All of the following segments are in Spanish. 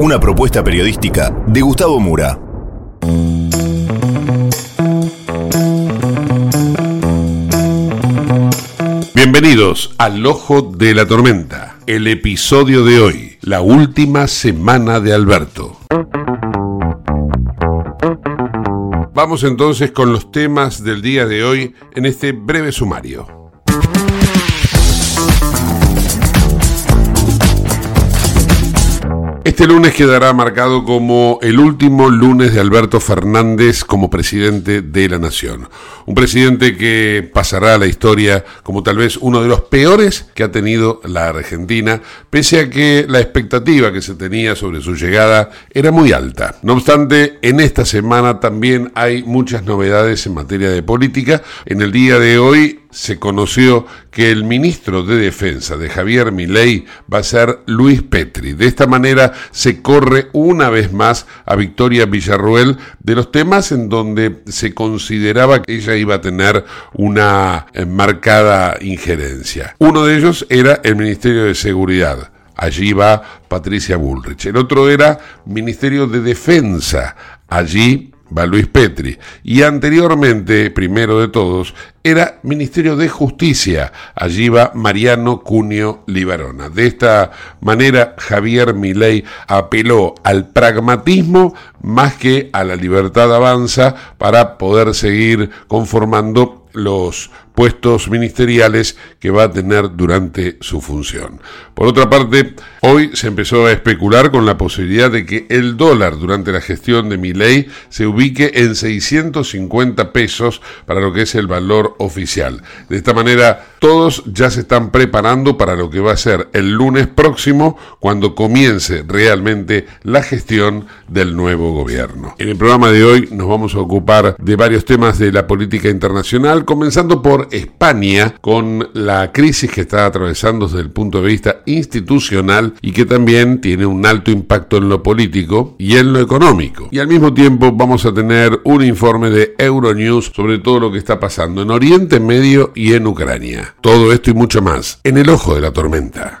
Una propuesta periodística de Gustavo Mura. Bienvenidos al Ojo de la Tormenta, el episodio de hoy, la última semana de Alberto. Vamos entonces con los temas del día de hoy en este breve sumario. Este lunes quedará marcado como el último lunes de Alberto Fernández como presidente de la Nación. Un presidente que pasará a la historia como tal vez uno de los peores que ha tenido la Argentina, pese a que la expectativa que se tenía sobre su llegada era muy alta. No obstante, en esta semana también hay muchas novedades en materia de política. En el día de hoy se conoció que el ministro de Defensa de Javier Milei va a ser Luis Petri. De esta manera se corre una vez más a Victoria Villarruel de los temas en donde se consideraba que ella iba a tener una marcada injerencia. Uno de ellos era el Ministerio de Seguridad. Allí va Patricia Bullrich. El otro era Ministerio de Defensa. Allí va Luis Petri, y anteriormente, primero de todos, era Ministerio de Justicia, allí va Mariano Cunio Libarona. De esta manera, Javier Milei apeló al pragmatismo más que a la libertad avanza para poder seguir conformando los puestos ministeriales que va a tener durante su función. Por otra parte, hoy se empezó a especular con la posibilidad de que el dólar durante la gestión de mi ley se ubique en 650 pesos para lo que es el valor oficial. De esta manera, todos ya se están preparando para lo que va a ser el lunes próximo cuando comience realmente la gestión del nuevo gobierno. En el programa de hoy nos vamos a ocupar de varios temas de la política internacional comenzando por España, con la crisis que está atravesando desde el punto de vista institucional y que también tiene un alto impacto en lo político y en lo económico. Y al mismo tiempo vamos a tener un informe de Euronews sobre todo lo que está pasando en Oriente Medio y en Ucrania. Todo esto y mucho más en el ojo de la tormenta.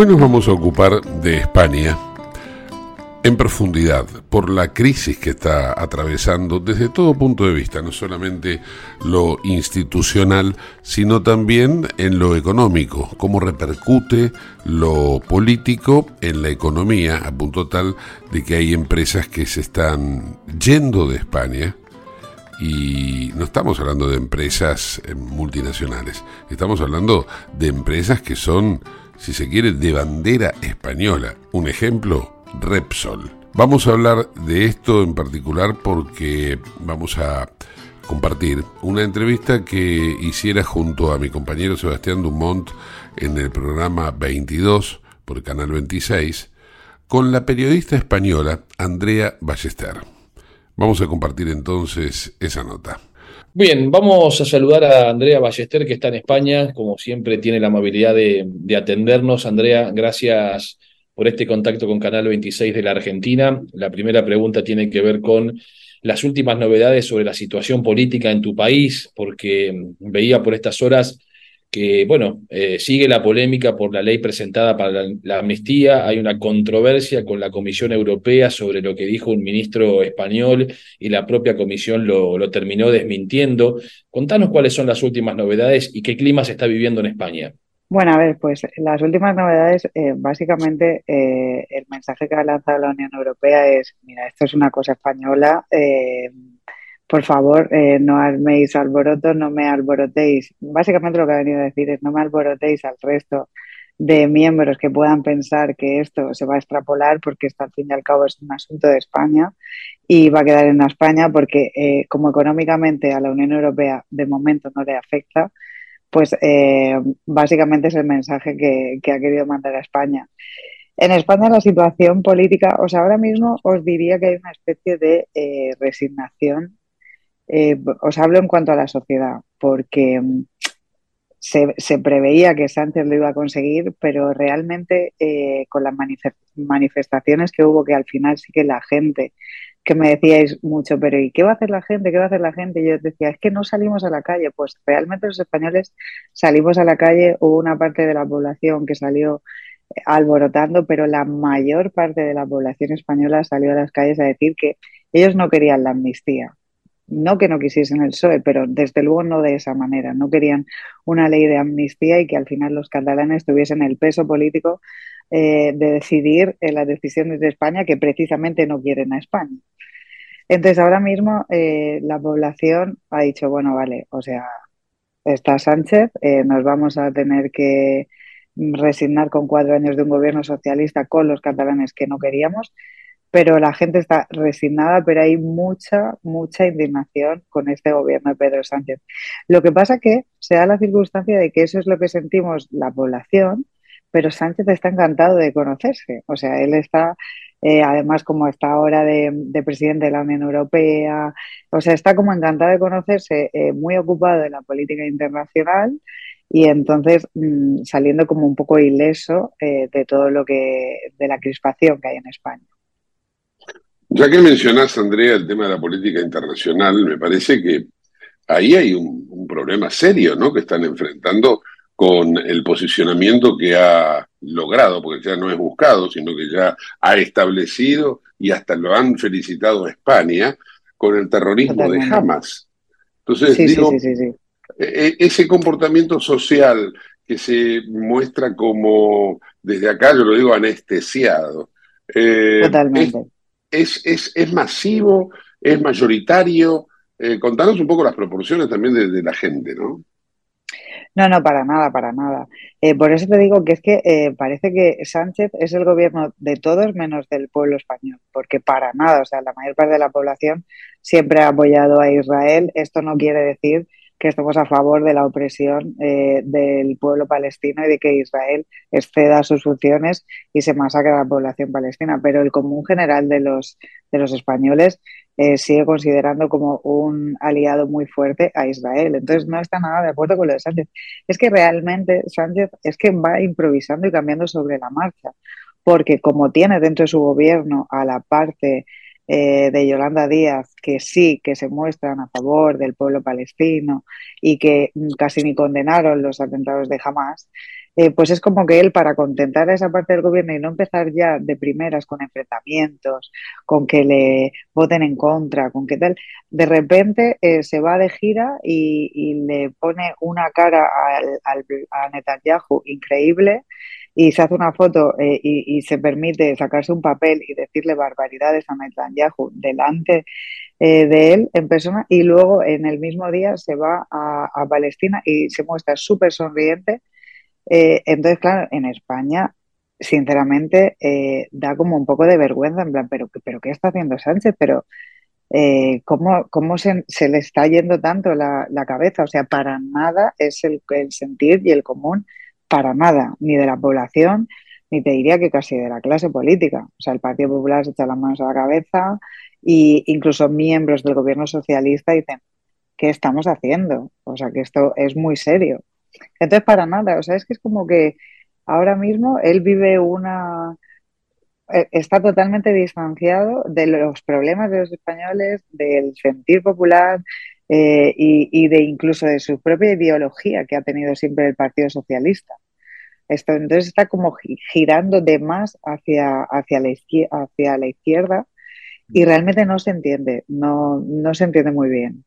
Hoy nos vamos a ocupar de España, en profundidad por la crisis que está atravesando desde todo punto de vista, no solamente lo institucional, sino también en lo económico, cómo repercute lo político en la economía, a punto tal de que hay empresas que se están yendo de España, y no estamos hablando de empresas eh, multinacionales, estamos hablando de empresas que son, si se quiere, de bandera española. Un ejemplo, Repsol. Vamos a hablar de esto en particular porque vamos a compartir una entrevista que hiciera junto a mi compañero Sebastián Dumont en el programa 22 por Canal 26 con la periodista española Andrea Ballester. Vamos a compartir entonces esa nota. Bien, vamos a saludar a Andrea Ballester, que está en España. Como siempre, tiene la amabilidad de, de atendernos. Andrea, gracias por este contacto con Canal 26 de la Argentina. La primera pregunta tiene que ver con las últimas novedades sobre la situación política en tu país, porque veía por estas horas que, bueno, eh, sigue la polémica por la ley presentada para la, amnistía, hay una controversia con la Comisión Europea sobre lo que dijo un ministro español y la propia Comisión lo, terminó desmintiendo. Contanos cuáles son las últimas novedades y qué clima se está viviendo en España. Bueno, a ver, pues las últimas novedades, eh, básicamente eh, el mensaje que ha lanzado la Unión Europea es, mira, esto es una cosa española, eh, por favor, no arméis alboroto, no me alborotéis. Básicamente lo que ha venido a decir es, no me alborotéis al resto de miembros que puedan pensar que esto se va a extrapolar porque esto al fin y al cabo es un asunto de España y va a quedar en España porque como económicamente a la Unión Europea de momento no le afecta, pues eh, básicamente es el mensaje que, ha querido mandar a España. En España la situación política, o ahora mismo os diría que hay una especie de eh, resignación. Eh, os hablo en cuanto a la sociedad, porque mm, se, preveía que Sánchez lo iba a conseguir, pero realmente con las manifestaciones que hubo, que al final sí que la gente que me decíais mucho, pero ¿y qué va a hacer la gente? ¿Qué va a hacer la gente? Y yo decía, es que no salimos a la calle. Pues realmente los españoles salimos a la calle, hubo una parte de la población que salió eh, alborotando, pero la mayor parte de la población española salió a las calles a decir que ellos no querían la amnistía. No que no quisiesen el PSOE, pero desde luego no de esa manera. No querían una ley de amnistía y que al final los catalanes tuviesen el peso político eh, de decidir las decisiones de España que precisamente no quieren a España. Entonces, ahora mismo eh, la población ha dicho, bueno, vale, o sea, está Sánchez, eh, nos vamos a tener que resignar con cuatro años de un gobierno socialista con los catalanes que no queríamos, pero la gente está resignada, pero hay mucha, mucha indignación con este gobierno de Pedro Sánchez. Lo que pasa que se da la circunstancia de que eso es lo que sentimos la población, pero Sánchez está encantado de conocerse. O sea, él está, eh, además, como está ahora de, presidente de la Unión Europea, o sea, está como encantado de conocerse, eh, muy ocupado de la política internacional y entonces mm, saliendo como un poco ileso eh, de todo lo que, de la crispación que hay en España. Ya que mencionas, Andrea, el tema de la política internacional, me parece que ahí hay un, un problema serio, ¿no? Que están enfrentando con el posicionamiento que ha logrado, porque ya no es buscado, sino que ya ha establecido y hasta lo han felicitado a España con el terrorismo de Hamas. Entonces, digo, e, e, ese comportamiento social que se muestra como, desde acá yo lo digo, anestesiado, eh, Totalmente. Es, es, es, masivo, es mayoritario. Eh, contanos un poco las proporciones también de la gente, ¿no? No, no, para nada, para nada. Eh, por eso te digo que es que eh, parece que Sánchez es el gobierno de todos menos del pueblo español, porque para nada, o sea, la mayor parte de la población siempre ha apoyado a Israel. Esto no quiere decir que estemos a favor de la opresión eh, del pueblo palestino y de que Israel exceda sus funciones y se masacre a la población palestina. Pero el común general de los, de los españoles eh, sigue considerando como un aliado muy fuerte a Israel. Entonces no está nada de acuerdo con lo de Sánchez. Es que realmente Sánchez es que va improvisando y cambiando sobre la marcha, porque como tiene dentro de su gobierno a la parte eh, de Yolanda Díaz, que sí, que se muestran a favor del pueblo palestino y que casi ni condenaron los atentados de Hamas, eh, pues es como que él, para contentar a esa parte del gobierno y no empezar ya de primeras con enfrentamientos, con que le voten en contra, con que tal, de repente eh, se va de gira y, le pone una cara al, a Netanyahu increíble y se hace una foto eh, y, se permite sacarse un papel y decirle barbaridades a Netanyahu delante de él en persona y luego en el mismo día se va a, Palestina y se muestra súper sonriente eh, entonces, claro, en España, sinceramente, eh, da como un poco de vergüenza, en plan, pero, pero ¿qué está haciendo Sánchez? Pero eh, ¿cómo, cómo se, le está yendo tanto la, cabeza? O sea, para nada es el, sentir y el común, para nada, ni de la población, ni te diría que casi de la clase política. O sea, el Partido Popular se echa las manos a la cabeza e incluso miembros del gobierno socialista dicen, ¿qué estamos haciendo? O sea, que esto es muy serio. Entonces, para nada, o sea, es que es como que ahora mismo él vive una... Eh, está totalmente distanciado de los problemas de los españoles, del sentir popular eh, y, de incluso de su propia ideología que ha tenido siempre el Partido Socialista. Esto, entonces está como girando de más hacia, hacia, la, izquierda, hacia la izquierda y realmente no se entiende, no, no se entiende muy bien.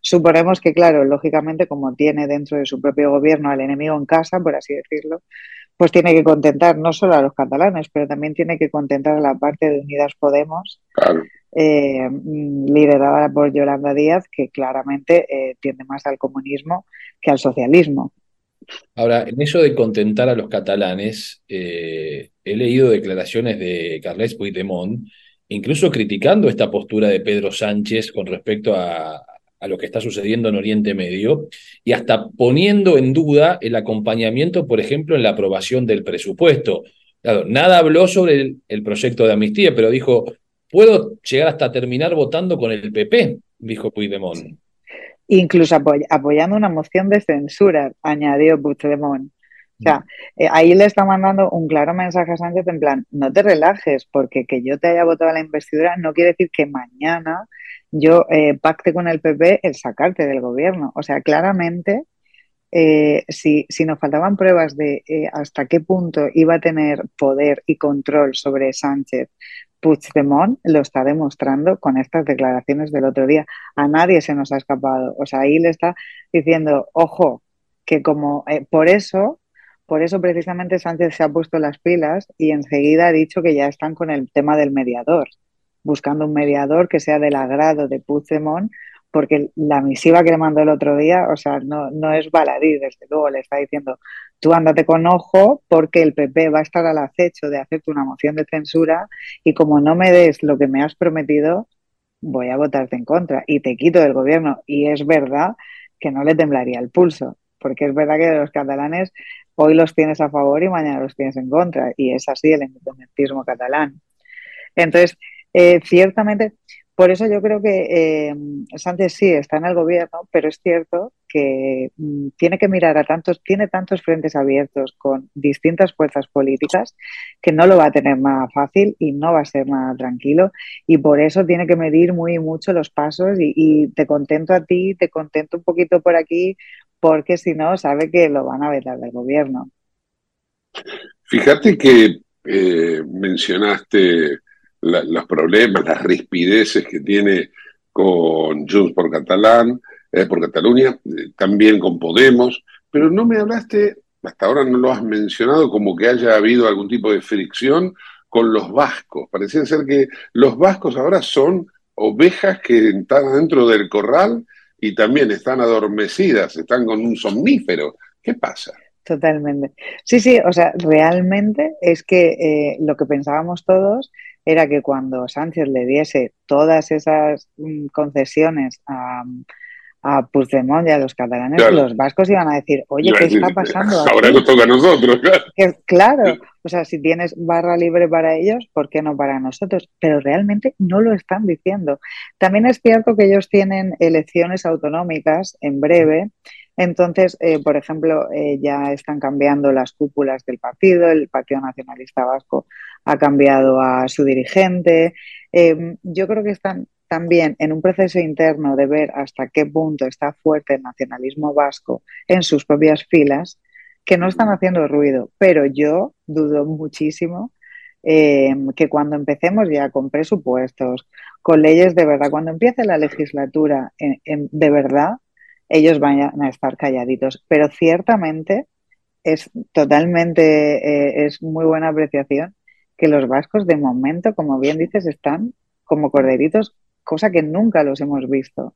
Suponemos que, claro, lógicamente, como tiene dentro de su propio gobierno al enemigo en casa, por así decirlo, pues tiene que contentar no solo a los catalanes, pero también tiene que contentar a la parte de Unidas Podemos, eh, liderada por Yolanda Díaz, que claramente eh, tiende más al comunismo que al socialismo. Ahora, en eso de contentar a los catalanes, eh, he leído declaraciones de Carles Puigdemont, incluso criticando esta postura de Pedro Sánchez con respecto a, a lo que está sucediendo en Oriente Medio y hasta poniendo en duda el acompañamiento, por ejemplo, en la aprobación del presupuesto. nada habló sobre el, proyecto de amnistía, pero dijo, puedo llegar hasta terminar votando con el PP, dijo Puigdemont. Incluso apoyando una moción de censura, añadió Puigdemont. O sea, eh, ahí le está mandando un claro mensaje a Sánchez en plan, no te relajes, porque que yo te haya votado la investidura no quiere decir que mañana yo eh, pacte con el PP el sacarte del gobierno. O sea, claramente, eh, si, si, nos faltaban pruebas de eh, hasta qué punto iba a tener poder y control sobre Sánchez, Puigdemont lo está demostrando con estas declaraciones del otro día. A nadie se nos ha escapado. O sea, ahí le está diciendo, ojo, que como por eso por eso precisamente Sánchez se ha puesto las pilas y enseguida ha dicho que ya están con el tema del mediador buscando un mediador que sea del agrado de Puigdemont, porque la misiva que le mandó el otro día, o sea, no, no es baladí, desde luego, le está diciendo, tú ándate con ojo porque el PP va a estar al acecho de hacerte una moción de censura y como no me des lo que me has prometido, voy a votarte en contra y te quito del gobierno. Y es verdad que no le temblaría el pulso, porque es verdad que de los catalanes hoy los tienes a favor y mañana los tienes en contra, y es así el independentismo catalán. Entonces, eh, ciertamente, por eso yo creo que eh, Sánchez sí está en el gobierno, pero es cierto que mm, tiene que mirar a tantos, tiene tantos frentes abiertos con distintas fuerzas políticas que no lo va a tener nada fácil y no va a ser nada tranquilo y por eso tiene que medir muy mucho los pasos y, te contento a ti, te contento un poquito por aquí, porque si no sabe que lo van a vetar del gobierno. Fíjate que eh, mencionaste los problemas, las rispideces que tiene con Junts por Catalán, eh, por Cataluña, eh, también con Podemos, pero no me hablaste, hasta ahora no lo has mencionado, como que haya habido algún tipo de fricción con los vascos. Parecía ser que los vascos ahora son ovejas que están dentro del corral y también están adormecidas, están con un somnífero. ¿Qué pasa? Totalmente. Sí, sí, o sea, realmente es que eh, lo que pensábamos todos era que cuando Sánchez le diese todas esas mm, concesiones a, a Puigdemont y a los catalanes, los vascos iban a decir, oye, ¿qué está pasando? Ahora nos toca a nosotros, claro. claro, o sea, si tienes barra libre para ellos, ¿por qué no para nosotros? Pero realmente no lo están diciendo. También es cierto que ellos tienen elecciones autonómicas en breve. Entonces, eh, por ejemplo, eh, ya están cambiando las cúpulas del partido, el Partido Nacionalista Vasco ha cambiado a su dirigente. Em, yo creo que están también en un proceso interno de ver hasta qué punto está fuerte el nacionalismo vasco en sus propias filas que no están haciendo ruido, pero yo dudo muchísimo eh, que cuando empecemos ya con presupuestos, con leyes de verdad, cuando empiece la legislatura de verdad, ellos vayan a estar calladitos. Pero ciertamente es totalmente, eh, es muy buena apreciación que los vascos de momento, como bien dices, están como corderitos, cosa que nunca los hemos visto.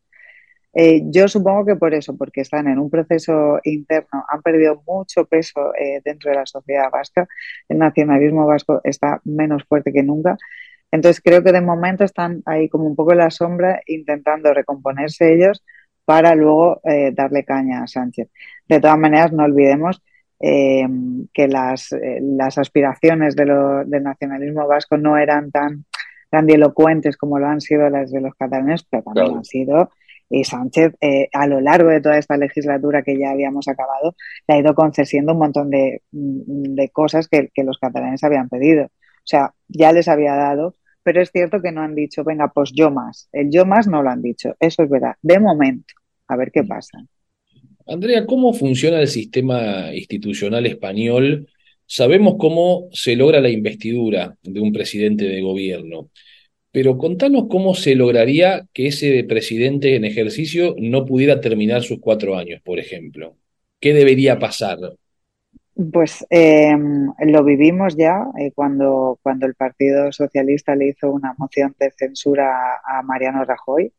Eh, yo supongo que por eso, porque están en un proceso interno, han perdido mucho peso eh, dentro de la sociedad vasca, el nacionalismo vasco está menos fuerte que nunca. Entonces creo que de momento están ahí como un poco en la sombra intentando recomponerse ellos para luego eh, darle caña a Sánchez. De todas maneras, no olvidemos que las, las aspiraciones de del nacionalismo vasco no eran tan grandilocuentes como lo han sido las de los catalanes, pero también han sido y Sánchez, eh, a lo largo de toda esta legislatura que ya habíamos acabado, le ha ido concediendo un montón de, mm, cosas que, los catalanes habían pedido. O sea, ya les había dado, pero es cierto que no han dicho, venga, pues yo más. El yo más no lo han dicho, eso es verdad. De momento, a ver qué pasa. Andrea, ¿cómo funciona el sistema institucional español? Sabemos cómo se logra la investidura de un presidente de gobierno. Pero contanos cómo se lograría que ese presidente en ejercicio no pudiera terminar sus cuatro años, por ejemplo. ¿Qué debería pasar? Pues em, lo vivimos ya eh, cuando, cuando el Partido Socialista le hizo una moción de censura a Mariano Rajoy.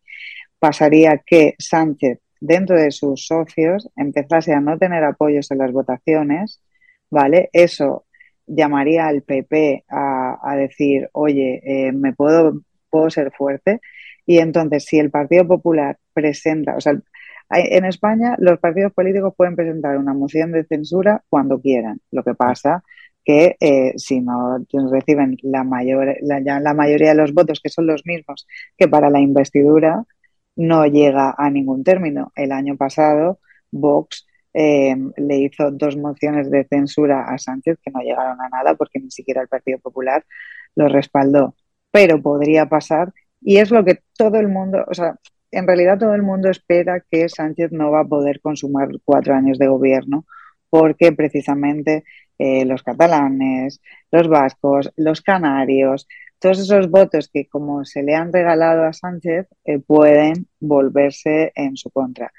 Pasaría que Sánchez, dentro de sus socios, empezase a no tener apoyos en las votaciones, ¿vale? Eso llamaría al PP a, decir, oye, eh, me puedo, puedo ser fuerte. Y entonces, si el Partido Popular presenta, o sea, en España los partidos políticos pueden presentar una moción de censura cuando quieran. Lo que pasa que eh, si no reciben la, mayor, la mayoría de los votos, que son los mismos que para la investidura, no llega a ningún término. El año pasado, Vox eh, le hizo dos mociones de censura a Sánchez que no llegaron a nada porque ni siquiera el Partido Popular lo respaldó. Pero podría pasar y es lo que todo el mundo, o sea, en realidad todo el mundo espera que Sánchez no va a poder consumar cuatro años de gobierno porque precisamente eh, los catalanes, los vascos, los canarios, todos esos votos que como se le han regalado a Sánchez eh, pueden volverse en su contra.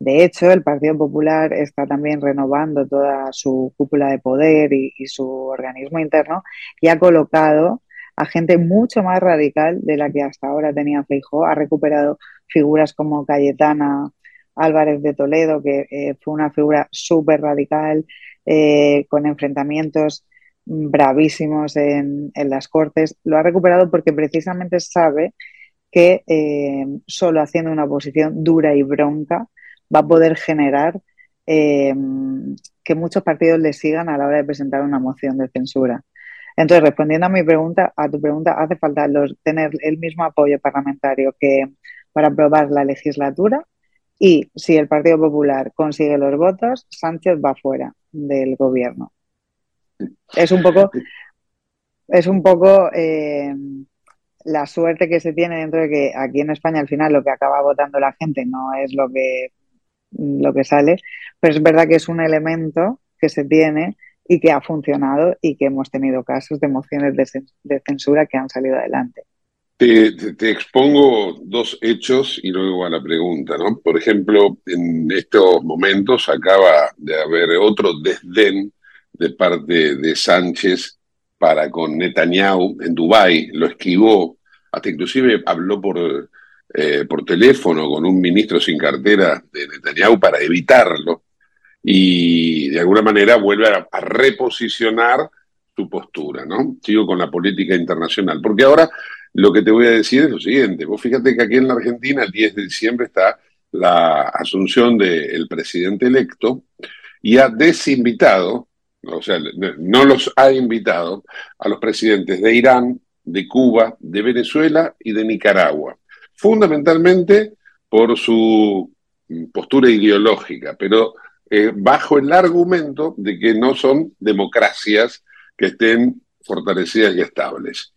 De hecho, el Partido Popular está también renovando toda su cúpula de poder y, su organismo interno y ha colocado a gente mucho más radical de la que hasta ahora tenía Feijóo. Ha recuperado figuras como Cayetana Álvarez de Toledo, que eh, fue una figura súper radical, eh, con enfrentamientos bravísimos en, las Cortes. Lo ha recuperado porque precisamente sabe que eh, solo haciendo una oposición dura y bronca va a poder generar que muchos partidos le sigan a la hora de presentar una moción de censura. Entonces, respondiendo a mi pregunta, a tu pregunta, hace falta tener el mismo apoyo parlamentario que para aprobar la legislatura y si el Partido Popular consigue los votos, Sánchez va fuera del gobierno. Es un poco, es un poco eh, la suerte que se tiene dentro de que aquí en España al final lo que acaba votando la gente no es lo que lo que sale, pero es verdad que es un elemento que se tiene y que ha funcionado y que hemos tenido casos de mociones de, censura que han salido adelante. Te, expongo dos hechos y luego a la pregunta, ¿no? Por ejemplo, en estos momentos acaba de haber otro desdén de parte de Sánchez para con Netanyahu en Dubái, lo esquivó, hasta inclusive habló por eh, por teléfono con un ministro sin cartera de Netanyahu para evitarlo y de alguna manera vuelve a, reposicionar su postura, ¿no? Sigo con la política internacional, porque ahora lo que te voy a decir es lo siguiente, vos fíjate que aquí en la Argentina el 10 de diciembre está la asunción del presidente electo y ha desinvitado, o sea, no los ha invitado a los presidentes de Irán, de Cuba, de Venezuela y de Nicaragua. Fundamentalmente por su postura ideológica, pero eh, bajo el argumento de que no son democracias que estén fortalecidas y estables.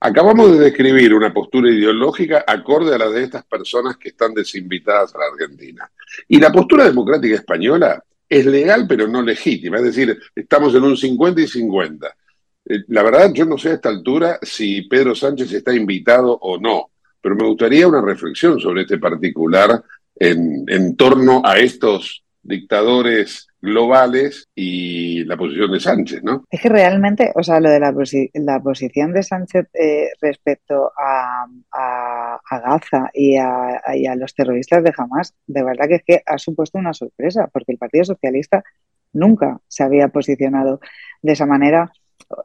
Acabamos de describir una postura ideológica acorde a la de estas personas que están desinvitadas a la Argentina. Y la postura democrática española es legal pero no legítima. Es decir, estamos en un 50 y 50. Eh, la verdad, yo no sé a esta altura si Pedro Sánchez está invitado o no, pero me gustaría una reflexión sobre este particular en, en torno a estos dictadores globales y la posición de Sánchez, ¿no? Es que realmente, o sea, lo de la, la posición de Sánchez eh, respecto a, a, Gaza y a, y a, los terroristas de Hamas, de verdad que es que ha supuesto una sorpresa, porque el Partido Socialista nunca se había posicionado de esa manera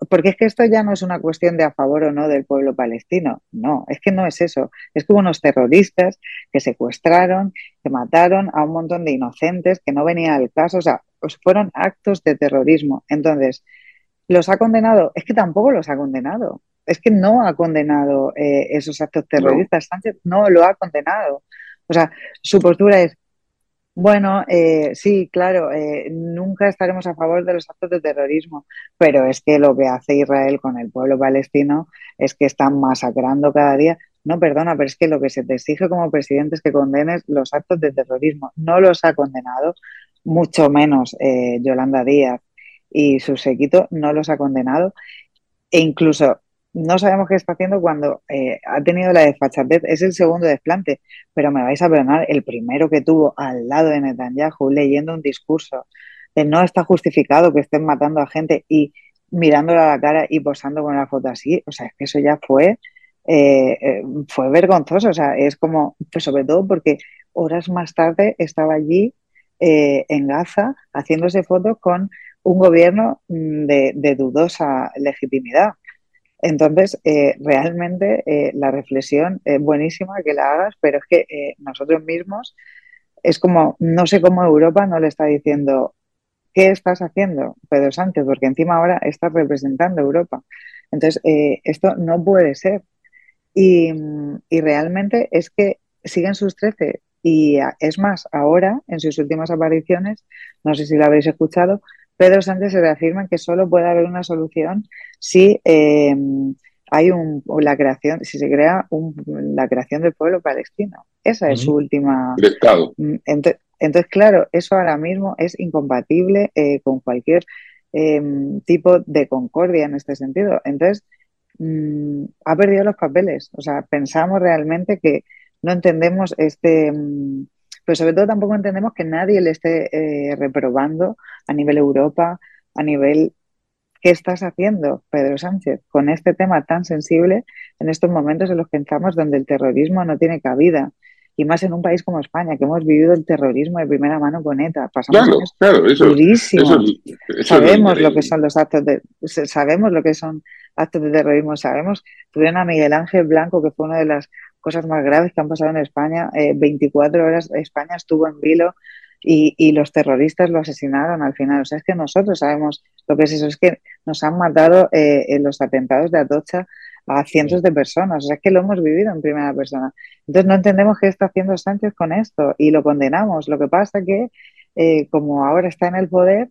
porque es que esto ya no es una cuestión de a favor o no del pueblo palestino, no, es que no es eso, es que hubo unos terroristas que secuestraron, que mataron a un montón de inocentes que no venía al caso, o sea, fueron actos de terrorismo. Entonces, ¿los ha condenado? Es que tampoco los ha condenado, es que no ha condenado eh, esos actos terroristas, Sánchez no lo ha condenado. O sea, su postura es, bueno, eh, sí, claro, eh, nunca estaremos a favor de los actos de terrorismo, pero es que lo que hace Israel con el pueblo palestino es que están masacrando cada día. No, perdona, pero es que lo que se te exige como presidente es que condenes los actos de terrorismo. No los ha condenado, mucho menos eh, Yolanda Díaz y su séquito no los ha condenado. E incluso no sabemos qué está haciendo cuando eh, ha tenido la desfachatez. Es el segundo desplante, pero me vais a perdonar, el primero que tuvo al lado de Netanyahu leyendo un discurso de no está justificado que estén matando a gente y mirándola a la cara y posando con la foto así. O sea, es que eso ya fue, eh, eh, fue vergonzoso. O sea, es como, pues sobre todo porque horas más tarde estaba allí en Gaza haciéndose fotos con un gobierno mm, de dudosa legitimidad. Entonces, eh, realmente eh, la reflexión es buenísima que la hagas, pero es que eh, nosotros mismos es como, no sé cómo Europa no le está diciendo, ¿qué estás haciendo, Pedro Sánchez? Porque encima ahora estás representando a Europa. Entonces, esto no puede ser. Y, y realmente es que siguen sus 13. Y es más, ahora, en sus últimas apariciones, no sé si lo habéis escuchado, Pedro Sánchez se reafirma que solo puede haber una solución si eh, hay un, la creación, si se crea la creación del pueblo palestino. Esa es su última. Estado. Mm, entonces, claro, eso ahora mismo es incompatible eh, con cualquier em, tipo de concordia en este sentido. Entonces, mm, ha perdido los papeles. O sea, pensamos realmente que no entendemos este. Mm, pero sobre todo tampoco entendemos que nadie le esté eh, reprobando a nivel Europa, a nivel ¿qué estás haciendo, Pedro Sánchez, con este tema tan sensible en estos momentos en los que estamos donde el terrorismo no tiene cabida? Y más en un país como España, que hemos vivido el terrorismo de primera mano con ETA. Pasamos claro, sabemos lo que son los actos de, sabemos lo que son actos de terrorismo, sabemos, tuvieron a Miguel Ángel Blanco, que fue una de las cosas más graves que han pasado en España. 24 eh, horas España estuvo en vilo y, los terroristas lo asesinaron al final. O sea, es que nosotros sabemos lo que es eso, es que nos han matado eh, en los atentados de Atocha a cientos de personas. O sea, es que lo hemos vivido en primera persona. Entonces no entendemos qué está haciendo Sánchez con esto y lo condenamos. Lo que pasa que, eh, como ahora está en el poder,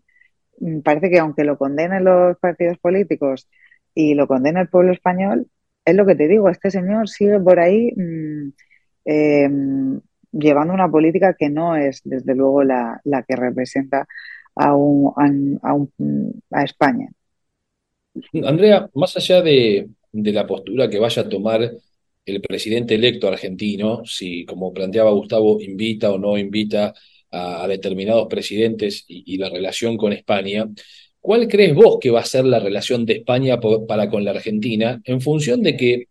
mm, parece que aunque lo condenen los partidos políticos y lo condene el pueblo español, es lo que te digo, este señor sigue por ahí mm, em, llevando una política que no es, desde luego, la, que representa a, a, España. Andrea, más allá de, la postura que vaya a tomar el presidente electo argentino, si, como planteaba Gustavo, invita o no invita a, determinados presidentes y, la relación con España, ¿Cuál crees vos que va a ser la relación de España para con la Argentina en función de que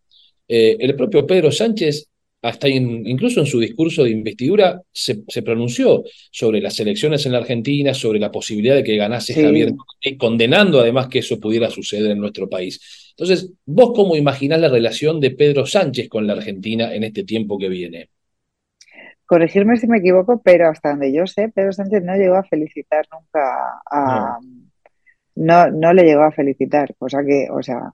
eh, el propio Pedro Sánchez, hasta incluso en su discurso de investidura, se, pronunció sobre las elecciones en la Argentina, sobre la posibilidad de que ganase Javier, condenando además que eso pudiera suceder en nuestro país? Entonces, ¿vos cómo imaginás la relación de Pedro Sánchez con la Argentina en este tiempo que viene? Corregirme si me equivoco, pero hasta donde yo sé, Pedro Sánchez no llegó a felicitar nunca a, no, no le llegó a felicitar, cosa que, o sea,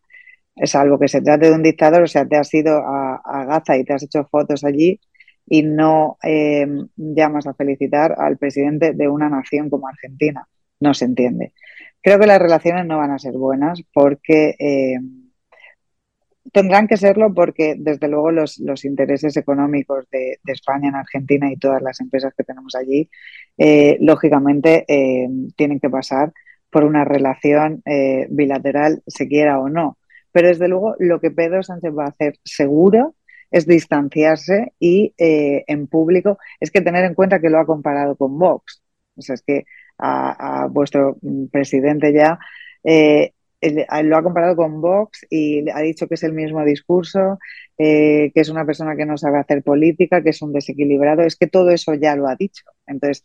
es algo que se trate de un dictador, o sea, te has ido a, Gaza y te has hecho fotos allí y no eh, llamas a felicitar al presidente de una nación como Argentina. No se entiende. Creo que las relaciones no van a ser buenas porque eh, tendrán que serlo porque, desde luego, los, los intereses económicos de, España en Argentina y todas las empresas que tenemos allí, eh, lógicamente, tienen que pasar por una relación eh, bilateral, se quiera o no. Pero, desde luego, lo que Pedro Sánchez va a hacer seguro es distanciarse y en público es que tener en cuenta que lo ha comparado con Vox. O sea, es que a, vuestro presidente ya lo ha comparado con Vox y ha dicho que es el mismo discurso, eh, que es una persona que no sabe hacer política, que es un desequilibrado. Es que todo eso ya lo ha dicho. Entonces,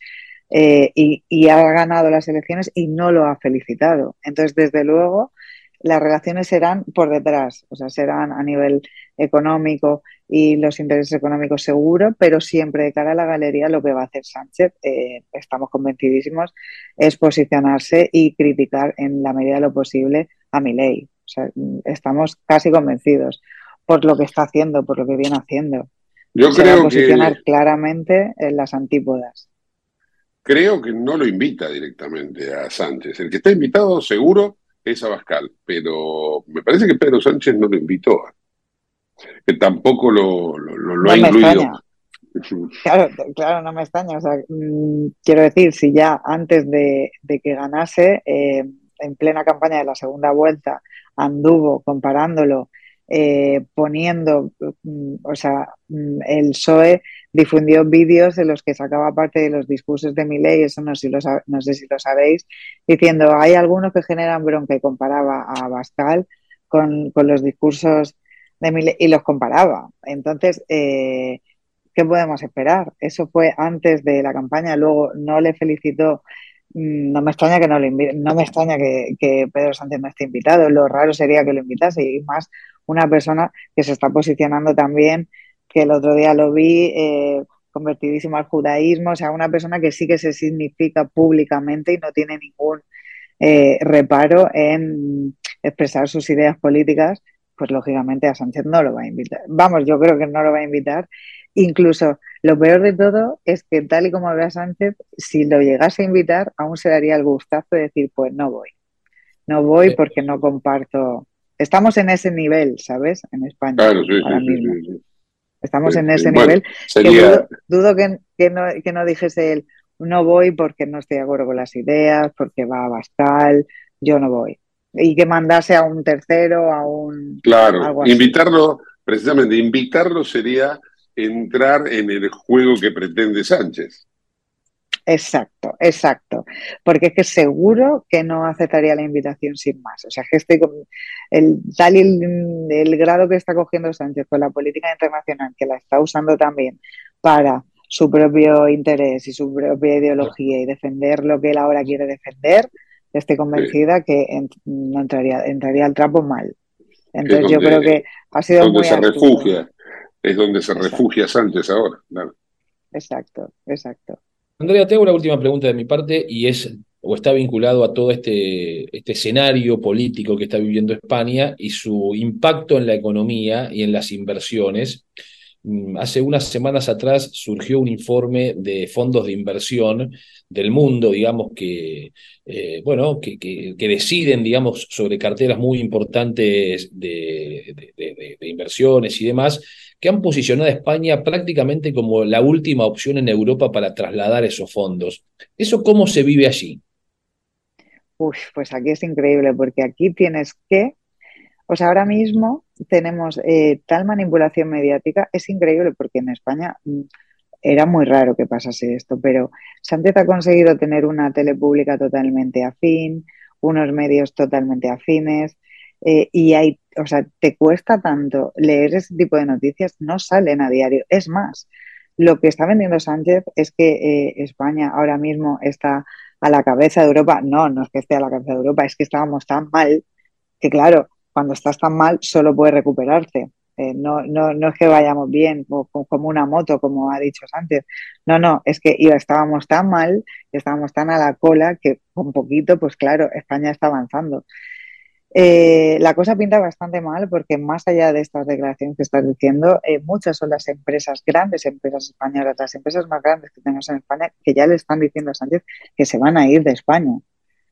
eh, y, ha ganado las elecciones y no lo ha felicitado. Entonces, desde luego, las relaciones serán por detrás, o sea, serán a nivel económico y los intereses económicos seguro, pero siempre de cara a la galería lo que va a hacer Sánchez, eh, estamos convencidísimos, es posicionarse y criticar en la medida de lo posible a mi ley. O sea, estamos casi convencidos por lo que está haciendo, por lo que viene haciendo. Yo Se creo va a posicionar claramente en las antípodas. Creo que no lo invita directamente a Sánchez. El que está invitado seguro es Abascal, pero me parece que Pedro Sánchez no lo invitó, que tampoco lo, lo, ha incluido. Claro, claro, no me extraña. O sea, mm, quiero decir, si ya antes de, que ganase, eh, en plena campaña de la segunda vuelta, anduvo comparándolo, eh, poniendo, mm, o sea, mm, el PSOE difundió vídeos en los que sacaba parte de los discursos de Milei, eso no, sé si lo sabéis, diciendo, hay algunos que generan bronca y comparaba a Bascal con, los discursos de Milei y los comparaba. Entonces, eh, ¿qué podemos esperar? Eso fue antes de la campaña, luego no le felicitó mm, no me extraña que no lo no me extraña que, que, Pedro Sánchez no esté invitado. Lo raro sería que lo invitase y más una persona que se está posicionando también que el otro día lo vi eh, convertidísimo al judaísmo, o sea, una persona que sí que se significa públicamente y no tiene ningún eh, reparo en expresar sus ideas políticas, pues lógicamente a Sánchez no lo va a invitar. Vamos, yo creo que no lo va a invitar. Incluso lo peor de todo es que tal y como ve a Sánchez, si lo llegase a invitar, aún se daría el gustazo de decir, pues no voy. No voy porque no comparto. Estamos en ese nivel, ¿sabes? En España. Claro, sí, sí, sí, Estamos en ese nivel. dudo, que, no, que no dijese él, no voy porque no estoy de acuerdo con las ideas, porque va a Bascal, yo no voy. Y que mandase a un tercero, a un... Claro, invitarlo, precisamente, invitarlo sería entrar en el juego que pretende Sánchez. Exacto, exacto. Porque es que seguro que no aceptaría la invitación sin más. O sea, que estoy con el tal y el, grado que está cogiendo Sánchez con la política internacional, que la está usando también para su propio interés y su propia ideología y defender lo que él ahora quiere defender, estoy convencida que no entraría, entraría al trapo mal. Entonces yo creo que ha sido donde se refugia, es donde se refugia Sánchez ahora. Exacto, exacto. Andrea, tengo una última pregunta de mi parte y es, o está vinculado a todo este, este escenario político que está viviendo España y su impacto en la economía y en las inversiones. Mm, hace unas semanas atrás surgió un informe de fondos de inversión del mundo, digamos, que, eh, bueno, que, que, deciden, digamos, sobre carteras muy importantes de, de inversiones y demás, que han posicionado a España prácticamente como la última opción en Europa para trasladar esos fondos. ¿Eso cómo se vive allí? Uf, pues aquí es increíble, porque aquí tienes que, o sea, ahora mismo tenemos eh, tal manipulación mediática, es increíble porque en España mm, era muy raro que pasase esto, pero Sánchez ha conseguido tener una tele pública totalmente afín, unos medios totalmente afines, eh, y hay, o sea, te cuesta tanto leer ese tipo de noticias, no salen a diario. Es más, lo que está vendiendo Sánchez es que eh, España ahora mismo está a la cabeza de Europa. No, no es que esté a la cabeza de Europa, es que estábamos tan mal que, claro, cuando estás tan mal solo puedes recuperarse. Eh, no, no, no es que vayamos bien como una moto, como ha dicho Sánchez. No, no, es que estábamos tan mal, estábamos tan a la cola que con poquito, pues claro, España está avanzando. Eh, la cosa pinta bastante mal porque más allá de estas declaraciones que estás diciendo, eh, muchas son las empresas, grandes empresas españolas, las empresas más grandes que tenemos en España, que ya le están diciendo a Sánchez que se van a ir de España.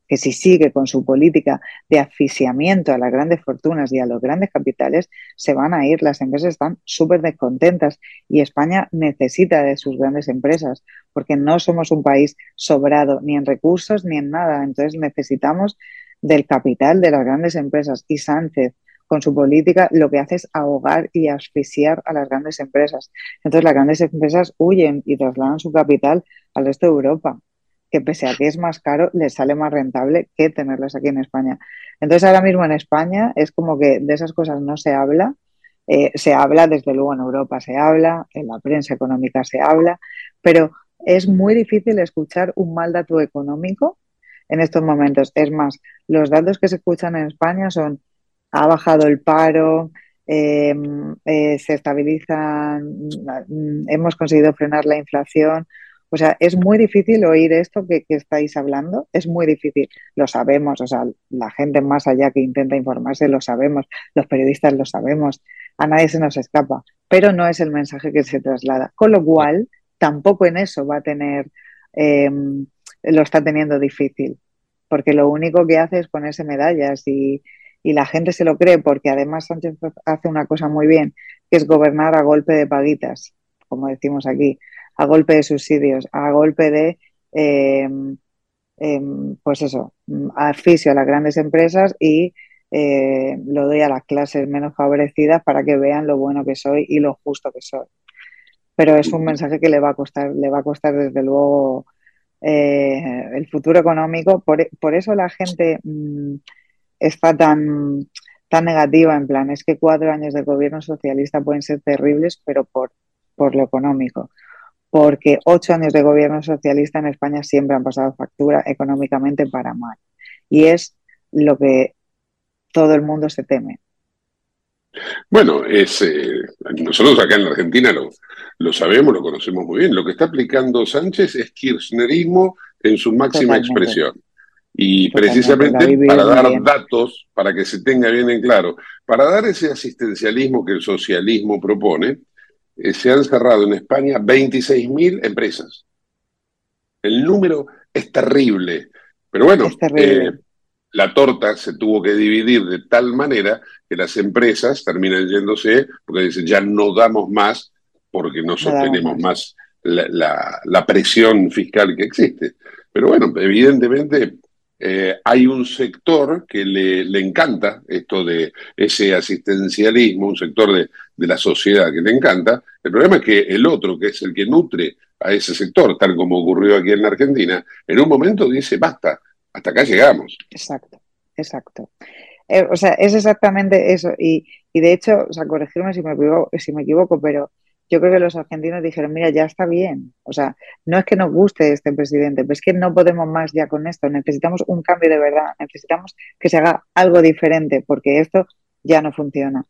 que si sigue con su política de asfixiamiento a las grandes fortunas y a los grandes capitales, se van a ir. Las empresas están súper descontentas y España necesita de sus grandes empresas porque no somos un país sobrado ni en recursos ni en nada. Entonces necesitamos del capital de las grandes empresas y Sánchez con su política lo que hace es ahogar y asfixiar a las grandes empresas. Entonces las grandes empresas huyen y trasladan su capital al resto de Europa que pese a que es más caro, les sale más rentable que tenerlas aquí en España. Entonces ahora mismo en España es como que de esas cosas no se habla, eh, se habla desde luego en Europa, se habla, en la prensa económica se habla, pero es muy difícil escuchar un mal dato económico en estos momentos. Es más, los datos que se escuchan en España son ha bajado el paro, em, eh, se estabilizan, mm, hemos conseguido frenar la inflación. O sea, es muy difícil oír esto que, estáis hablando, es muy difícil, lo sabemos, o sea, la gente más allá que intenta informarse lo sabemos, los periodistas lo sabemos, a nadie se nos escapa, pero no es el mensaje que se traslada. Con lo cual, tampoco en eso va a tener, em, lo está teniendo difícil, porque lo único que hace es ponerse medallas y, y la gente se lo cree, porque además Sánchez hace una cosa muy bien, que es gobernar a golpe de paguitas, como decimos aquí a golpe de subsidios, a golpe de, eh, em, pues eso, asfixio a las grandes empresas y eh, lo doy a las clases menos favorecidas para que vean lo bueno que soy y lo justo que soy. Pero es un mensaje que le va a costar, le va a costar desde luego eh, el futuro económico. Por, eso la gente mm, está tan, tan negativa en plan, es que cuatro años de gobierno socialista pueden ser terribles, pero por, por lo económico porque ocho años de gobierno socialista en España siempre han pasado factura económicamente para mal. Y es lo que todo el mundo se teme. Bueno, es, eh, nosotros acá en la Argentina lo, lo, sabemos, lo conocemos muy bien. Lo que está aplicando Sánchez es kirchnerismo en su máxima expresión. Y precisamente para dar datos, para que se tenga bien en claro, para dar ese asistencialismo que el socialismo propone, eh, se han cerrado en España 26.000 empresas. El número es terrible, pero bueno, eh, la torta se tuvo que dividir de tal manera que las empresas terminan yéndose porque dicen ya no damos más porque no sostenemos más, la, presión fiscal que existe. Pero bueno, evidentemente eh, hay un sector que le, encanta esto de ese asistencialismo, un sector de, la sociedad que le encanta. El problema es que el otro, que es el que nutre a ese sector, tal como ocurrió aquí en la Argentina, en un momento dice, basta, hasta acá llegamos. Exacto, exacto. Eh, o sea, es exactamente eso. Y, y de hecho, o sea, corregirme si me si me equivoco pero yo creo que los argentinos dijeron, mira, ya está bien. O sea, no es que nos guste este presidente, pero es que no podemos más ya con esto. Necesitamos un cambio de verdad. Necesitamos que se haga algo diferente porque esto ya no funciona.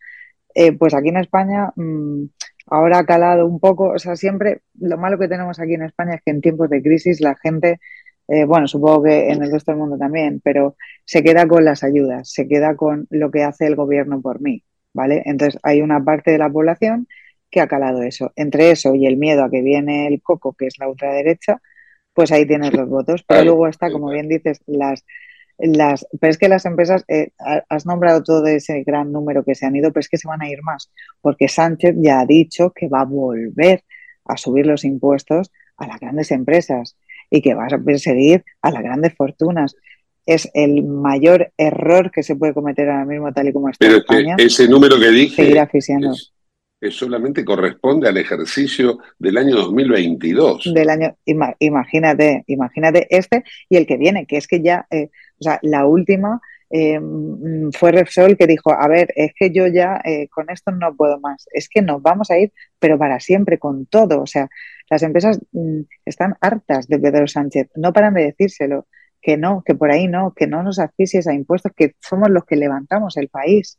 Eh, pues aquí en España mm, ahora ha calado un poco. O sea, siempre lo malo que tenemos aquí en España es que en tiempos de crisis la gente, eh, bueno, supongo que en el resto del mundo también, pero se queda con las ayudas, se queda con lo que hace el gobierno por mí. ¿Vale? Entonces hay una parte de la población que ha calado eso. Entre eso y el miedo a que viene el coco, que es la ultraderecha, pues ahí tienes los votos. Pero luego está, como bien dices, las, las, pero es que las empresas, eh, has nombrado todo ese gran número que se han ido, pero es que se van a ir más, porque Sánchez ya ha dicho que va a volver a subir los impuestos a las grandes empresas y que va a perseguir a las grandes fortunas. Es el mayor error que se puede cometer ahora mismo, tal y como está Pero España. ese número que dije. Seguir solamente corresponde al ejercicio del año 2022. Del año, imagínate, imagínate este y el que viene, que es que ya, eh, o sea, la última eh, fue Repsol que dijo, a ver, es que yo ya eh, con esto no puedo más, es que nos vamos a ir, pero para siempre, con todo. O sea, las empresas mm, están hartas de Pedro Sánchez, no paran de decírselo, que no, que por ahí no, que no nos asfixies a impuestos, que somos los que levantamos el país.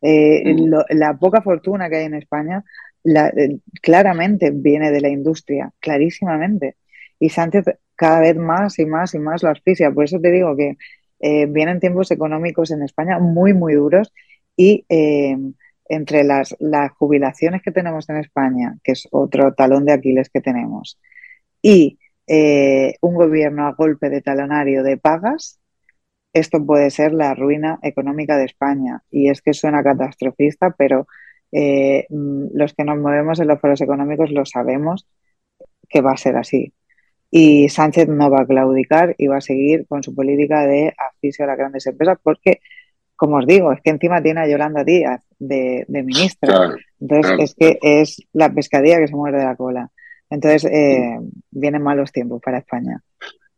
Eh, mm. la poca fortuna que hay en España eh, claramente viene de la industria, clarísimamente. Y Sánchez cada vez más y más y más lo asfixia. Por eso te digo que eh, vienen tiempos económicos en España muy, muy duros y entre las, jubilaciones que tenemos en España, que es otro talón de Aquiles que tenemos, y un gobierno a golpe de talonario de pagas, esto puede ser la ruina económica de España. Y es que suena catastrofista, pero eh, mm, los que nos movemos en los foros económicos lo sabemos que va a ser así. Y Sánchez no va a claudicar y va a seguir con su política de asfixia a las grandes empresas porque, como os digo, es que encima tiene a Yolanda Díaz de, ministra. Entonces es que es la pescadilla que se muerde la cola. Entonces eh, vienen malos tiempos para España.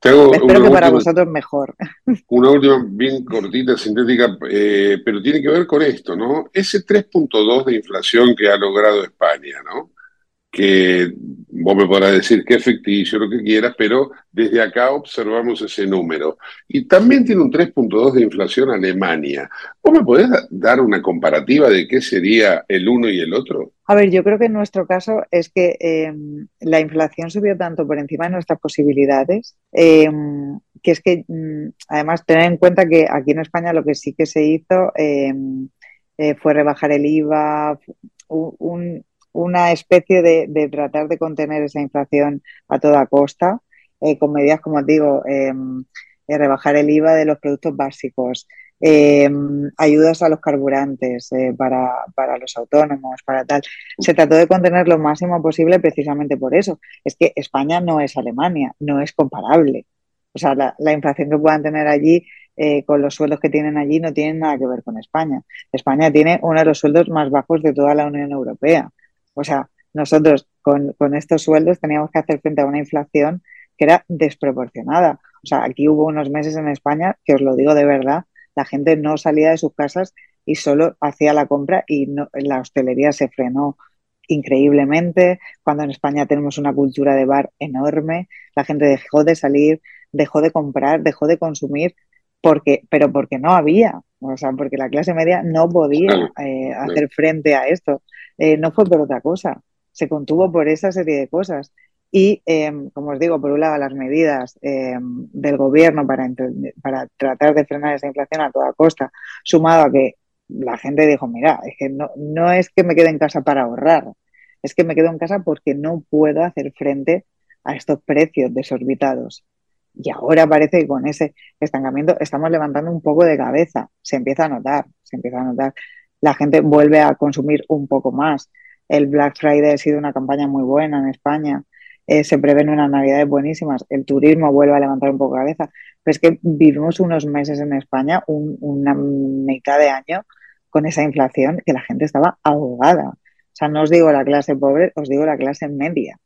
Espero que para vosotros mejor. Una última bien cortita, sintética, eh, pero tiene que ver con esto, ¿no? Ese 3.2 de inflación que ha logrado España, ¿no? Que vos me podrás decir que es ficticio, lo que quieras, pero desde acá observamos ese número. Y también tiene un 3.2 de inflación Alemania. ¿Vos me podés dar una comparativa de qué sería el uno y el otro? A ver, yo creo que en nuestro caso es que em, la inflación subió tanto por encima de nuestras posibilidades, em, que es que, mm, además, tener en cuenta que aquí en España lo que sí que se hizo em, eh, fue rebajar el IVA, un, una especie de, tratar de contener esa inflación a toda costa, eh, con medidas, como os digo, em, eh, rebajar el IVA de los productos básicos, em, ayudas a los carburantes eh, para, los autónomos, para tal. Se trató de contener lo máximo posible precisamente por eso. Es que España no es Alemania, no es comparable. O sea, la, la inflación que puedan tener allí con los sueldos que tienen allí no tiene nada que ver con España. España tiene uno de los sueldos más bajos de toda la Unión Europea. O sea, nosotros con, estos sueldos teníamos que hacer frente a una inflación que era desproporcionada. O sea, aquí hubo unos meses en España, que os lo digo de verdad, la gente no salía de sus casas y solo hacía la compra y la hostelería se frenó increíblemente. Cuando en España tenemos una cultura de bar enorme, la gente dejó de salir, dejó de comprar, dejó de consumir, porque, pero porque no había, o sea, porque la clase media no podía eh, hacer frente a esto. Eh, no fue por otra cosa, se contuvo por esa serie de cosas. Y, em, como os digo, por un lado, las medidas em, del gobierno para, para tratar de frenar esa inflación a toda costa, sumado a que la gente dijo, mira, es que no, no es que me quede en casa para ahorrar, es que me quedo en casa porque no puedo hacer frente a estos precios desorbitados. Y ahora parece que con ese estancamiento estamos levantando un poco de cabeza, se empieza a notar, se empieza a notar la gente vuelve a consumir un poco más. El Black Friday ha sido una campaña muy buena en España. Eh, se prevén unas navidades buenísimas. El turismo vuelve a levantar un poco la cabeza. Pero es que vivimos unos meses en España, una mitad de año, con esa inflación que la gente estaba ahogada. O sea, no os digo la clase pobre, os digo la clase media.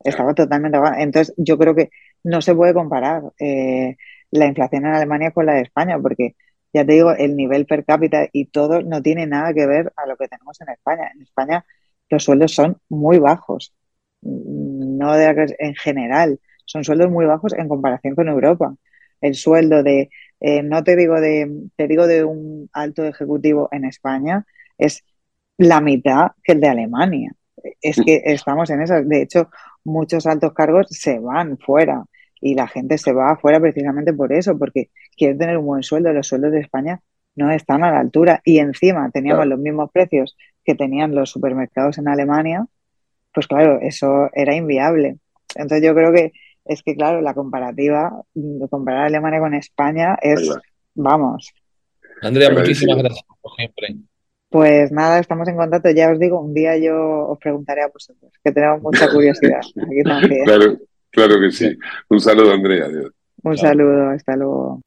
Estaba totalmente. Entonces, yo creo que no se puede comparar eh, la inflación en Alemania con la de España, porque ya te digo, el nivel per cápita y todo no tiene nada que ver a lo que tenemos en España. En España los sueldos son muy bajos, no de, en general, son sueldos muy bajos en comparación con Europa. El sueldo de, eh, no te digo de, te digo de un alto ejecutivo en España, es la mitad que el de Alemania. Es que estamos en esas. De hecho, muchos altos cargos se van fuera y la gente se va afuera precisamente por eso, porque quiere tener un buen sueldo. Los sueldos de España no están a la altura y encima teníamos los mismos precios que tenían los supermercados en Alemania, pues claro, eso era inviable. Entonces yo creo que es que, claro, la comparativa, de comparar Alemania con España es, vamos. Andrea, muchísimas gracias por siempre. Pues nada, estamos en contacto. Ya os digo, un día yo os preguntaré a vosotros, que tenemos mucha curiosidad. Claro. Claro que sí. Un saludo, Andrea. Un saludo, hasta luego.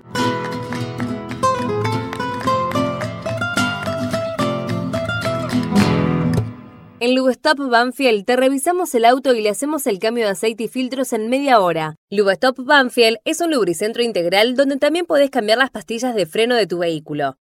En Lubestop Banfield te revisamos el auto y le hacemos el cambio de aceite y filtros en media hora. Lubestop Banfield es un lubricentro integral donde también podés cambiar las pastillas de freno de tu vehículo.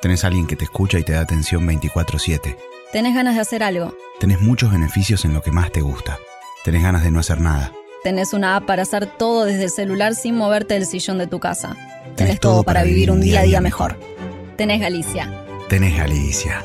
¿Tenés alguien que te escucha y te da atención 24/7? ¿Tenés ganas de hacer algo? Tenés muchos beneficios en lo que más te gusta. Tenés ganas de no hacer nada Tenés una app para hacer todo desde el celular sin moverte del sillón de tu casa. Tenés, todo, para, vivir un día a día mejor. Tenés Galicia. Tenés Galicia.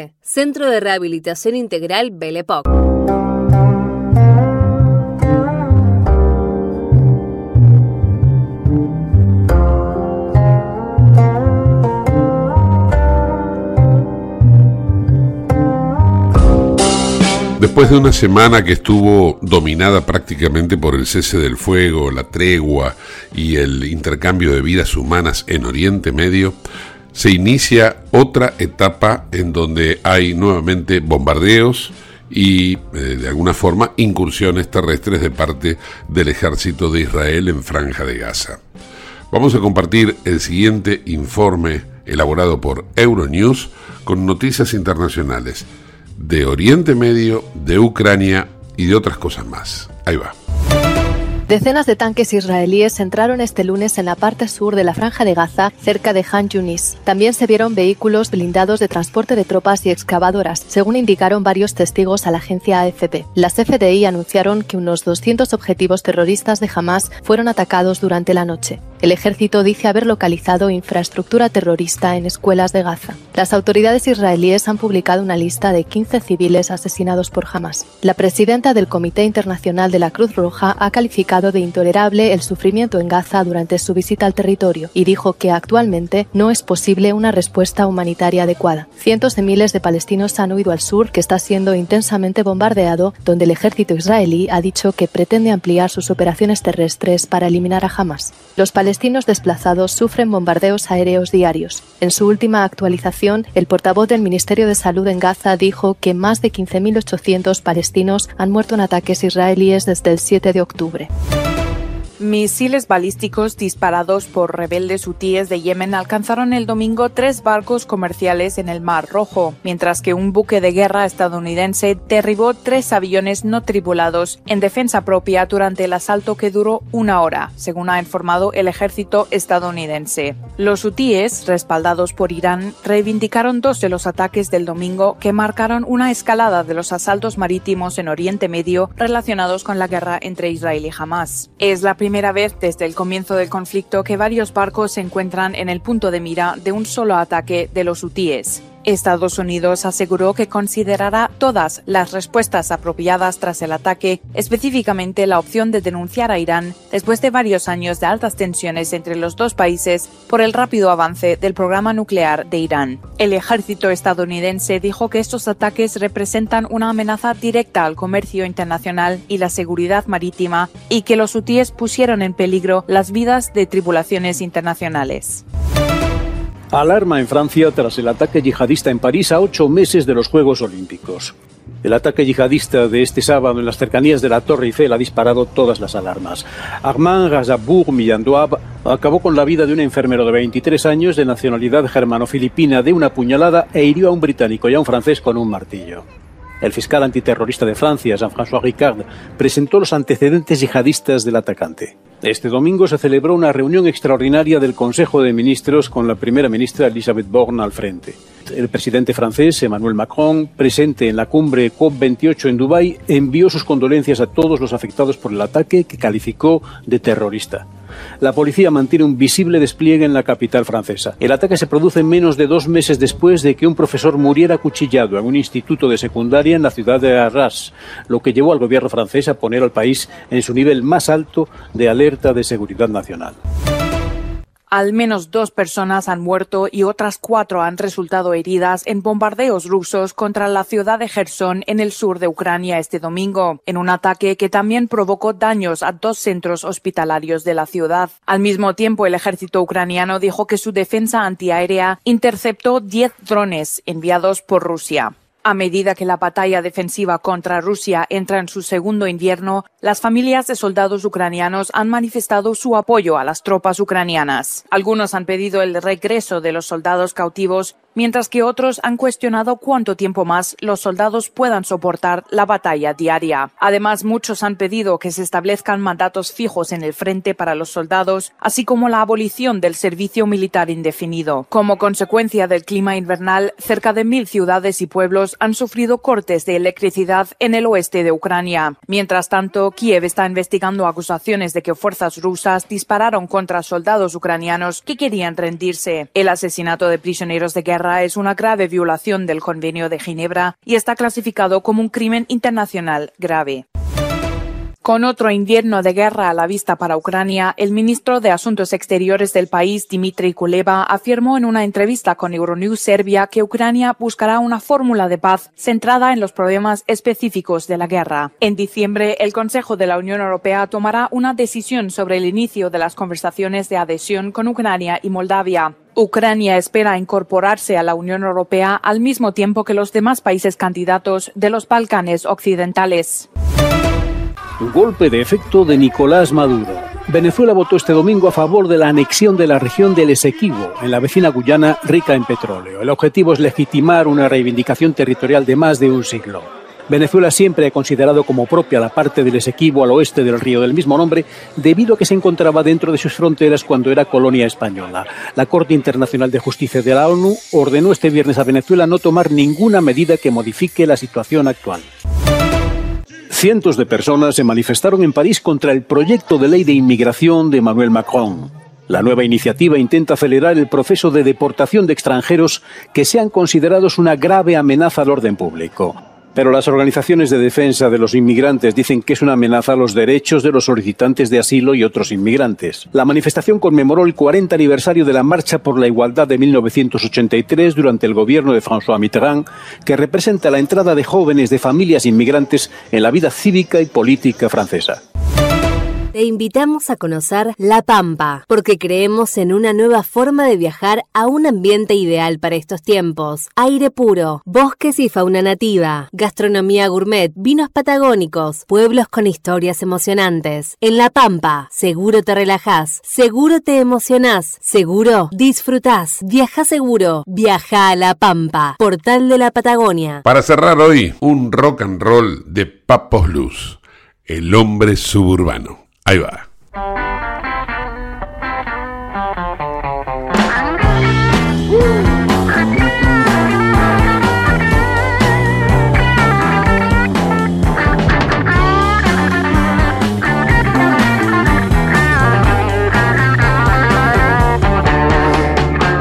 Centro de Rehabilitación Integral Belepoc. Después de una semana que estuvo dominada prácticamente por el cese del fuego, la tregua y el intercambio de vidas humanas en Oriente Medio, se inicia otra etapa en donde hay nuevamente bombardeos y eh, de alguna forma incursiones terrestres de parte del ejército de Israel en Franja de Gaza. Vamos a compartir el siguiente informe elaborado por Euronews con noticias internacionales de Oriente Medio, de Ucrania y de otras cosas más. Ahí va. Decenas de tanques israelíes entraron este lunes en la parte sur de la franja de Gaza, cerca de Han Yunis. También se vieron vehículos blindados de transporte de tropas y excavadoras, según indicaron varios testigos a la agencia AFP. Las FDI anunciaron que unos 200 objetivos terroristas de Hamas fueron atacados durante la noche. El ejército dice haber localizado infraestructura terrorista en escuelas de Gaza. Las autoridades israelíes han publicado una lista de 15 civiles asesinados por Hamas. La presidenta del Comité Internacional de la Cruz Roja ha calificado de intolerable el sufrimiento en Gaza durante su visita al territorio y dijo que actualmente no es posible una respuesta humanitaria adecuada. Cientos de miles de palestinos han huido al sur, que está siendo intensamente bombardeado, donde el ejército israelí ha dicho que pretende ampliar sus operaciones terrestres para eliminar a Hamas. Los desplazados sufren bombardeos aéreos diarios. En su última actualización, el portavoz del Ministerio de Salud en Gaza dijo que más de 15.800 palestinos han muerto en ataques israelíes desde el 7 de octubre. Misiles balísticos disparados por rebeldes hutíes de Yemen alcanzaron el domingo tres barcos comerciales en el Mar Rojo, mientras que un buque de guerra estadounidense derribó tres aviones no tripulados en defensa propia durante el asalto que duró una hora, según ha informado el ejército estadounidense. Los hutíes, respaldados por Irán, reivindicaron dos de los ataques del domingo que marcaron una escalada de los asaltos marítimos en Oriente Medio relacionados con la guerra entre Israel y Hamas. Es la vez desde el comienzo del conflicto que varios barcos se encuentran en el punto de mira de un solo ataque de los hutíes. Estados Unidos aseguró que considerará todas las respuestas apropiadas tras el ataque, específicamente la opción de denunciar a Irán después de varios años de altas tensiones entre los dos países por el rápido avance del programa nuclear de Irán. El ejército estadounidense dijo que estos ataques representan una amenaza directa al comercio internacional y la seguridad marítima y que los hutíes pusieron en peligro las vidas de tripulaciones internacionales. Alarma en Francia tras el ataque yihadista en París a ocho meses de los Juegos Olímpicos. El ataque yihadista de este sábado en las cercanías de la Torre Eiffel ha disparado todas las alarmas. Armand Razabour Millandouab acabó con la vida de un enfermero de 23 años de nacionalidad germano-filipina de una puñalada e hirió a un británico y a un francés con un martillo. El fiscal antiterrorista de Francia, Jean-François Ricard, presentó los antecedentes yihadistas del atacante. Este domingo se celebró una reunión extraordinaria del Consejo de Ministros con la primera ministra Elisabeth Borne al frente. El presidente francés Emmanuel Macron, presente en la cumbre COP28 en Dubái, envió sus condolencias a todos los afectados por el ataque que calificó de terrorista. La policía mantiene un visible despliegue en la capital francesa. El ataque se produce menos de dos meses después de que un profesor muriera acuchillado en un instituto de secundaria en la ciudad de Arras, lo que llevó al gobierno francés a poner al país en su nivel más alto de alerta de seguridad nacional. Al menos dos personas han muerto y otras cuatro han resultado heridas en bombardeos rusos contra la ciudad de Gerson en el sur de Ucrania este domingo, en un ataque que también provocó daños a dos centros hospitalarios de la ciudad. Al mismo tiempo, el ejército ucraniano dijo que su defensa antiaérea interceptó 10 drones enviados por Rusia. A medida que la batalla defensiva contra Rusia entra en su segundo invierno, las familias de soldados ucranianos han manifestado su apoyo a las tropas ucranianas. Algunos han pedido el regreso de los soldados cautivos mientras que otros han cuestionado cuánto tiempo más los soldados puedan soportar la batalla diaria. Además, muchos han pedido que se establezcan mandatos fijos en el frente para los soldados, así como la abolición del servicio militar indefinido. Como consecuencia del clima invernal, cerca de mil ciudades y pueblos han sufrido cortes de electricidad en el oeste de Ucrania. Mientras tanto, Kiev está investigando acusaciones de que fuerzas rusas dispararon contra soldados ucranianos que querían rendirse. El asesinato de prisioneros de guerra es una grave violación del Convenio de Ginebra y está clasificado como un crimen internacional grave. Con otro invierno de guerra a la vista para Ucrania, el ministro de Asuntos Exteriores del país, Dmitry Kuleba, afirmó en una entrevista con Euronews Serbia que Ucrania buscará una fórmula de paz centrada en los problemas específicos de la guerra. En diciembre, el Consejo de la Unión Europea tomará una decisión sobre el inicio de las conversaciones de adhesión con Ucrania y Moldavia. Ucrania espera incorporarse a la Unión Europea al mismo tiempo que los demás países candidatos de los Balcanes occidentales. Golpe de efecto de Nicolás Maduro. Venezuela votó este domingo a favor de la anexión de la región del Esequibo, en la vecina Guyana rica en petróleo. El objetivo es legitimar una reivindicación territorial de más de un siglo. Venezuela siempre ha considerado como propia la parte del Esequibo al oeste del río del mismo nombre, debido a que se encontraba dentro de sus fronteras cuando era colonia española. La Corte Internacional de Justicia de la ONU ordenó este viernes a Venezuela no tomar ninguna medida que modifique la situación actual. Cientos de personas se manifestaron en París contra el proyecto de ley de inmigración de Emmanuel Macron. La nueva iniciativa intenta acelerar el proceso de deportación de extranjeros que sean considerados una grave amenaza al orden público. Pero las organizaciones de defensa de los inmigrantes dicen que es una amenaza a los derechos de los solicitantes de asilo y otros inmigrantes. La manifestación conmemoró el 40 aniversario de la Marcha por la Igualdad de 1983 durante el gobierno de François Mitterrand, que representa la entrada de jóvenes de familias inmigrantes en la vida cívica y política francesa. Te invitamos a conocer La Pampa, porque creemos en una nueva forma de viajar a un ambiente ideal para estos tiempos. Aire puro, bosques y fauna nativa, gastronomía gourmet, vinos patagónicos, pueblos con historias emocionantes. En La Pampa, seguro te relajás, seguro te emocionás, seguro disfrutás. Viaja seguro, viaja a La Pampa, portal de la Patagonia. Para cerrar hoy, un rock and roll de Papos Luz, el hombre suburbano. Ahí va.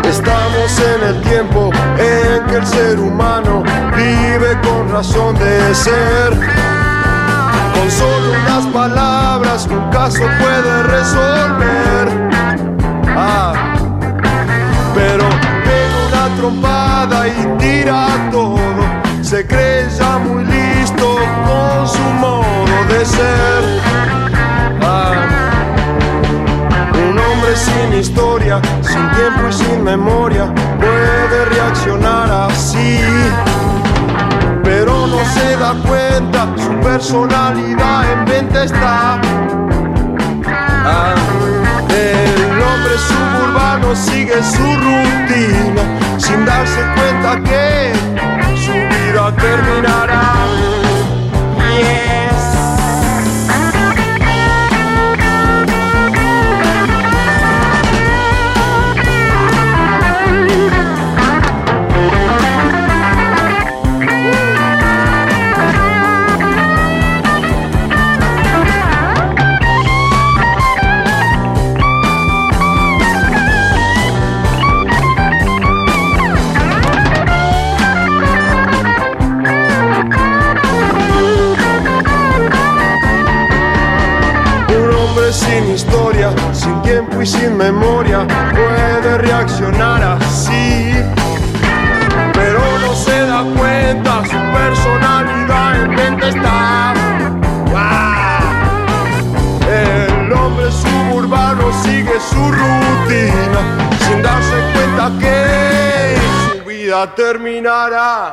Estamos en el tiempo en que el ser humano vive con razón de ser. Con solo unas palabras un caso puede resolver. Ah, pero pega una trompada y tira todo. Se cree ya muy listo con su modo de ser. Ah, un hombre sin historia, sin tiempo y sin memoria puede reaccionar así pero no se da cuenta, personalidad en venta está. Ah, el hombre suburbano sigue su rutina sin darse cuenta que su vida terminará. Terminará.